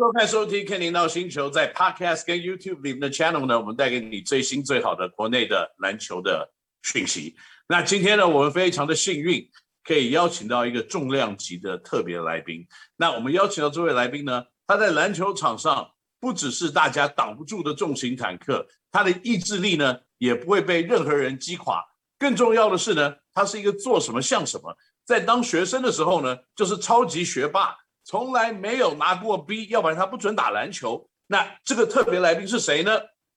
收看收听《Ken 闹星球》在 Podcast 跟 YouTube 里面的 Channel 呢，我们带给你最新最好的国内的篮球的讯息。那今天呢，我们非常的幸运，可以邀请到一个重量级的特别来宾。那我们邀请到这位来宾呢，他在篮球场上不只是大家挡不住的重型坦克，他的意志力呢，也不会被任何人击垮。更重要的是呢，他是一个做什么像什么。在当学生的时候呢，就是超级学霸。从来没有拿过 B，要不然他不准打篮球。那这个特别来宾是谁呢？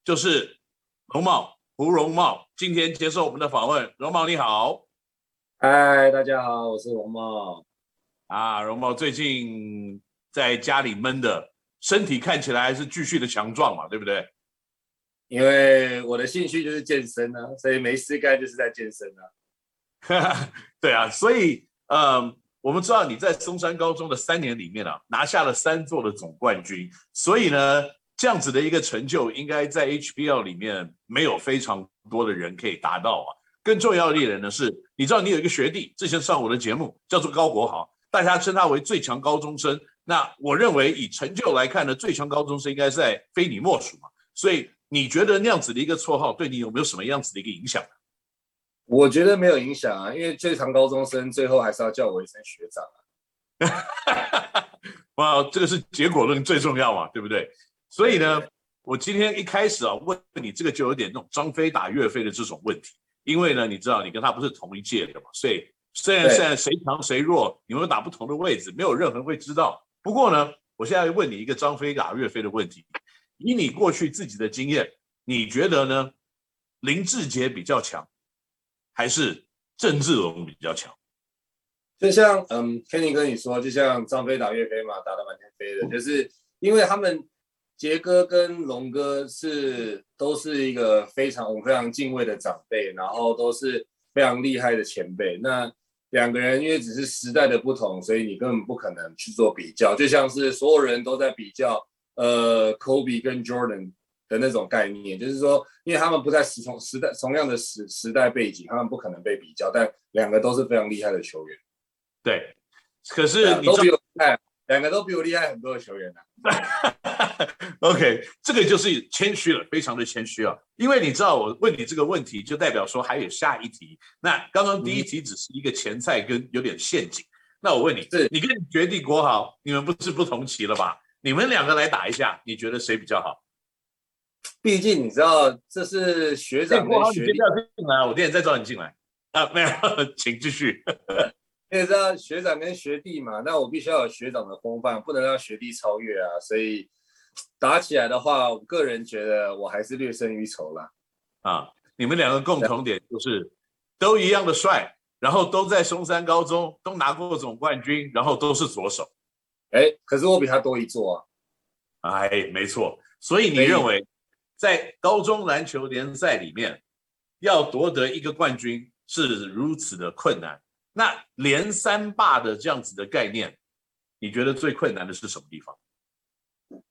就是容茂胡荣茂，今天接受我们的访问。荣茂你好，嗨，大家好，我是荣茂。啊，荣茂最近在家里闷的，身体看起来还是继续的强壮嘛，对不对？因为我的兴趣就是健身、啊，所以没事干就是在健身啊。对啊，所以嗯。我们知道你在松山高中的三年里面啊，拿下了三座的总冠军，所以呢，这样子的一个成就，应该在 HBL 里面没有非常多的人可以达到啊。更重要的一点呢是，你知道你有一个学弟之前上我的节目，叫做高国豪，大家称他为最强高中生。那我认为以成就来看呢，最强高中生应该是在非你莫属嘛。所以你觉得那样子的一个绰号对你有没有什么样子的一个影响呢？我觉得没有影响啊，因为最强高中生最后还是要叫我一声学长啊。哇，这个是结果论最重要嘛，对不对？所以呢，我今天一开始啊问你这个就有点那种张飞打岳飞的这种问题，因为呢，你知道你跟他不是同一届的嘛，所以虽然虽然谁强谁弱，你们打不同的位置，没有任何人会知道。不过呢，我现在问你一个张飞打岳飞的问题，以你过去自己的经验，你觉得呢？林志杰比较强？还是郑志龙比较强，就像嗯，Kenny 跟你说，就像张飞打岳飞嘛，打得满天飞的，就是因为他们杰哥跟龙哥是都是一个非常我们非常敬畏的长辈，然后都是非常厉害的前辈。那两个人因为只是时代的不同，所以你根本不可能去做比较，就像是所有人都在比较呃，Kobe 跟 Jordan。的那种概念，就是说，因为他们不在时同时代同样的时时代背景，他们不可能被比较，但两个都是非常厉害的球员。对，可是你都比我厉害，两个都比我厉害很多的球员呢、啊。OK，这个就是谦虚了，非常的谦虚啊。因为你知道，我问你这个问题，就代表说还有下一题。那刚刚第一题只是一个前菜，跟有点陷阱。嗯、那我问你，是你跟你学弟国豪，你们不是不同期了吧？你们两个来打一下，你觉得谁比较好？毕竟你知道，这是学长跟学弟。你进来，我今天再找你进来啊！没有，请继续。因为知道学长跟学弟嘛，那我必须要有学长的风范，不能让学弟超越啊。所以打起来的话，我个人觉得我还是略胜于筹啦。啊，你们两个共同点就是都一样的帅，然后都在松山高中都拿过总冠军，然后都是左手。哎，可是我比他多一座啊！哎，没错。所以你认为？在高中篮球联赛里面，要夺得一个冠军是如此的困难。那连三霸的这样子的概念，你觉得最困难的是什么地方？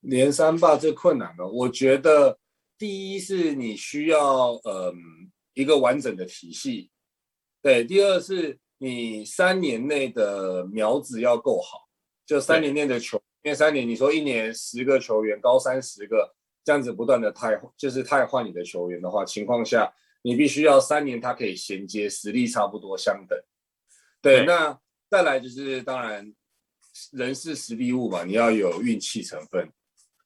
连三霸最困难的，我觉得第一是你需要嗯一个完整的体系，对。第二是你三年内的苗子要够好，就三年内的球，因为三年你说一年十个球员，高三十个。这样子不断的汰就是汰换你的球员的话，情况下你必须要三年，他可以衔接，实力差不多相等。对，对那再来就是当然人是实力物嘛，你要有运气成分，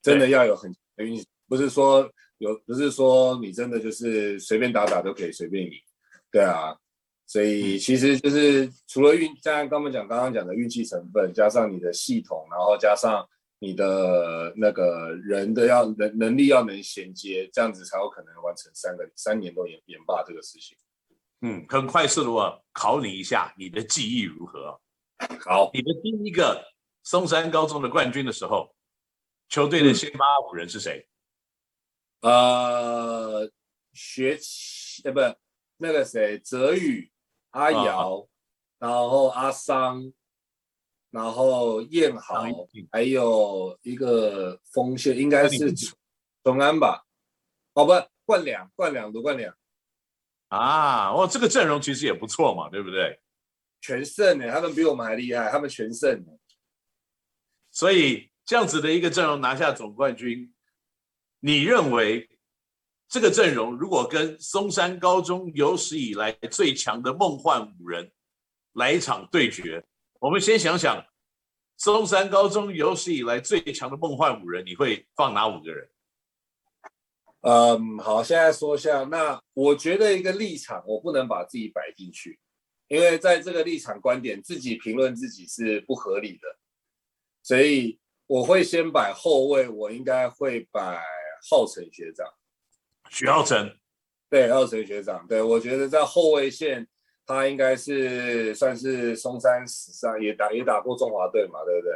真的要有很运气，不是说有，不是说你真的就是随便打打都可以随便赢。对啊，所以其实就是除了运，像刚刚讲刚刚讲的运气成分，加上你的系统，然后加上。你的那个人的要能能力要能衔接，这样子才有可能完成三个三年都连连霸这个事情。嗯，很快速的我考你一下，你的记忆如何？好，你的第一个松山高中的冠军的时候，球队的先发五人是谁？嗯、呃，学呃不，那个谁，泽宇、阿瑶，啊、然后阿桑。然后燕豪，还有一个锋线，应该是崇安吧？哦，不，冠两，冠两，卢冠两。啊，哦，这个阵容其实也不错嘛，对不对？全胜呢，他们比我们还厉害，他们全胜。所以这样子的一个阵容拿下总冠军，你认为这个阵容如果跟松山高中有史以来最强的梦幻五人来一场对决，我们先想想中山高中有史以来最强的梦幻五人，你会放哪五个人？嗯，好，现在说一下。那我觉得一个立场，我不能把自己摆进去，因为在这个立场观点，自己评论自己是不合理的，所以我会先摆后卫，我应该会摆浩成学长，许浩辰，对，浩成学长，对，我觉得在后卫线，他应该是算是松山史上也打也打过中华队嘛，对不对？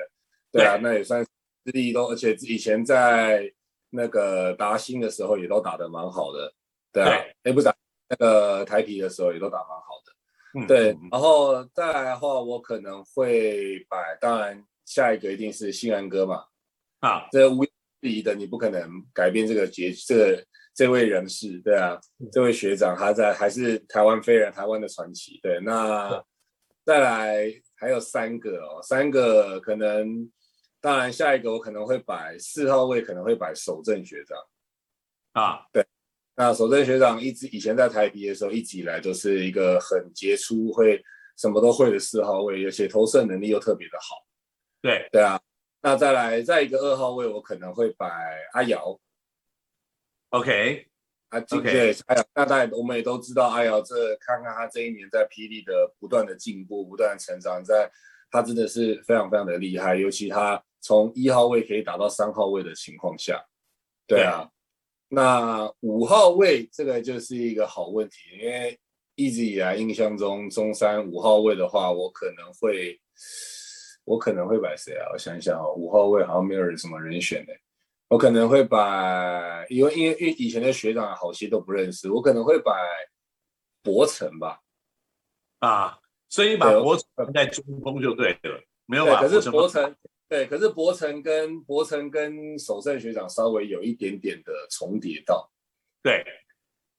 对啊，那也算资历都，而且以前在。那个达兴的时候也都打得蛮好的，对啊，哎，不是那个台啤的时候也都打蛮好的，嗯，对。然后再来的话，我可能会摆，当然下一个一定是新安哥嘛，啊，这无疑的，你不可能改变这个结，这个这位人士，对啊，这位学长他在还是台湾飞人，台湾的传奇，对。那再来还有三个哦，三个可能。当然，下一个我可能会摆四号位，可能会摆守正学长啊。对，那守正学长一直以前在台啤的时候，一直以来都是一个很杰出、会什么都会的四号位，而且投射能力又特别的好。对对啊，那再来再一个二号位，我可能会摆阿瑶。OK，啊，对，okay. 阿瑶，那当然我们也都知道哎呀这看看他这一年在霹雳的不断的进步、不断的成长，在他真的是非常非常的厉害，尤其他。从一号位可以打到三号位的情况下，对啊，那五号位这个就是一个好问题，因为一直以来印象中中山五号位的话，我可能会我可能会摆谁啊？我想一想哦，五号位好像没有人什么人选的，我可能会把，因为因为因为以前的学长好些都不认识，我可能会把博成吧，啊，所以把博成在中锋就对了，没有把可是博成。对，可是博成跟博成跟守正学长稍微有一点点的重叠到，对，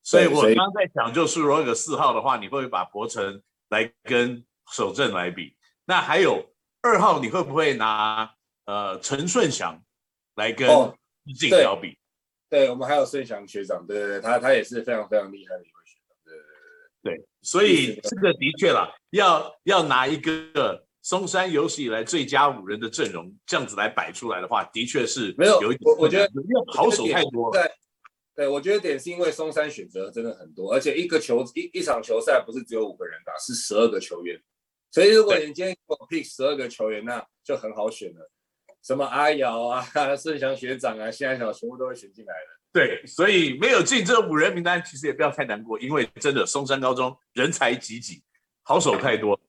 所以我刚刚在讲，就是如果有个四号的话，你会不会把博成来跟守正来比？那还有二号，你会不会拿呃陈顺祥来跟对，我们还有孙翔学长，对对对，他他也是非常非常厉害的一位学长，对对对对，所以这个的确啦，要要拿一个。松山有史以来最佳五人的阵容，这样子来摆出来的话，的确是没有有一点。我觉得好手太多。对，对，我觉得点是因为松山选择真的很多，而且一个球一一场球赛不是只有五个人打，是十二个球员。所以如果你今天给我 pick 十二个球员，那就很好选了。什么阿瑶啊、盛祥学长啊、谢安晓全部都会选进来的。对，所以没有进这五人名单，其实也不要太难过，因为真的松山高中人才济济，好手太多。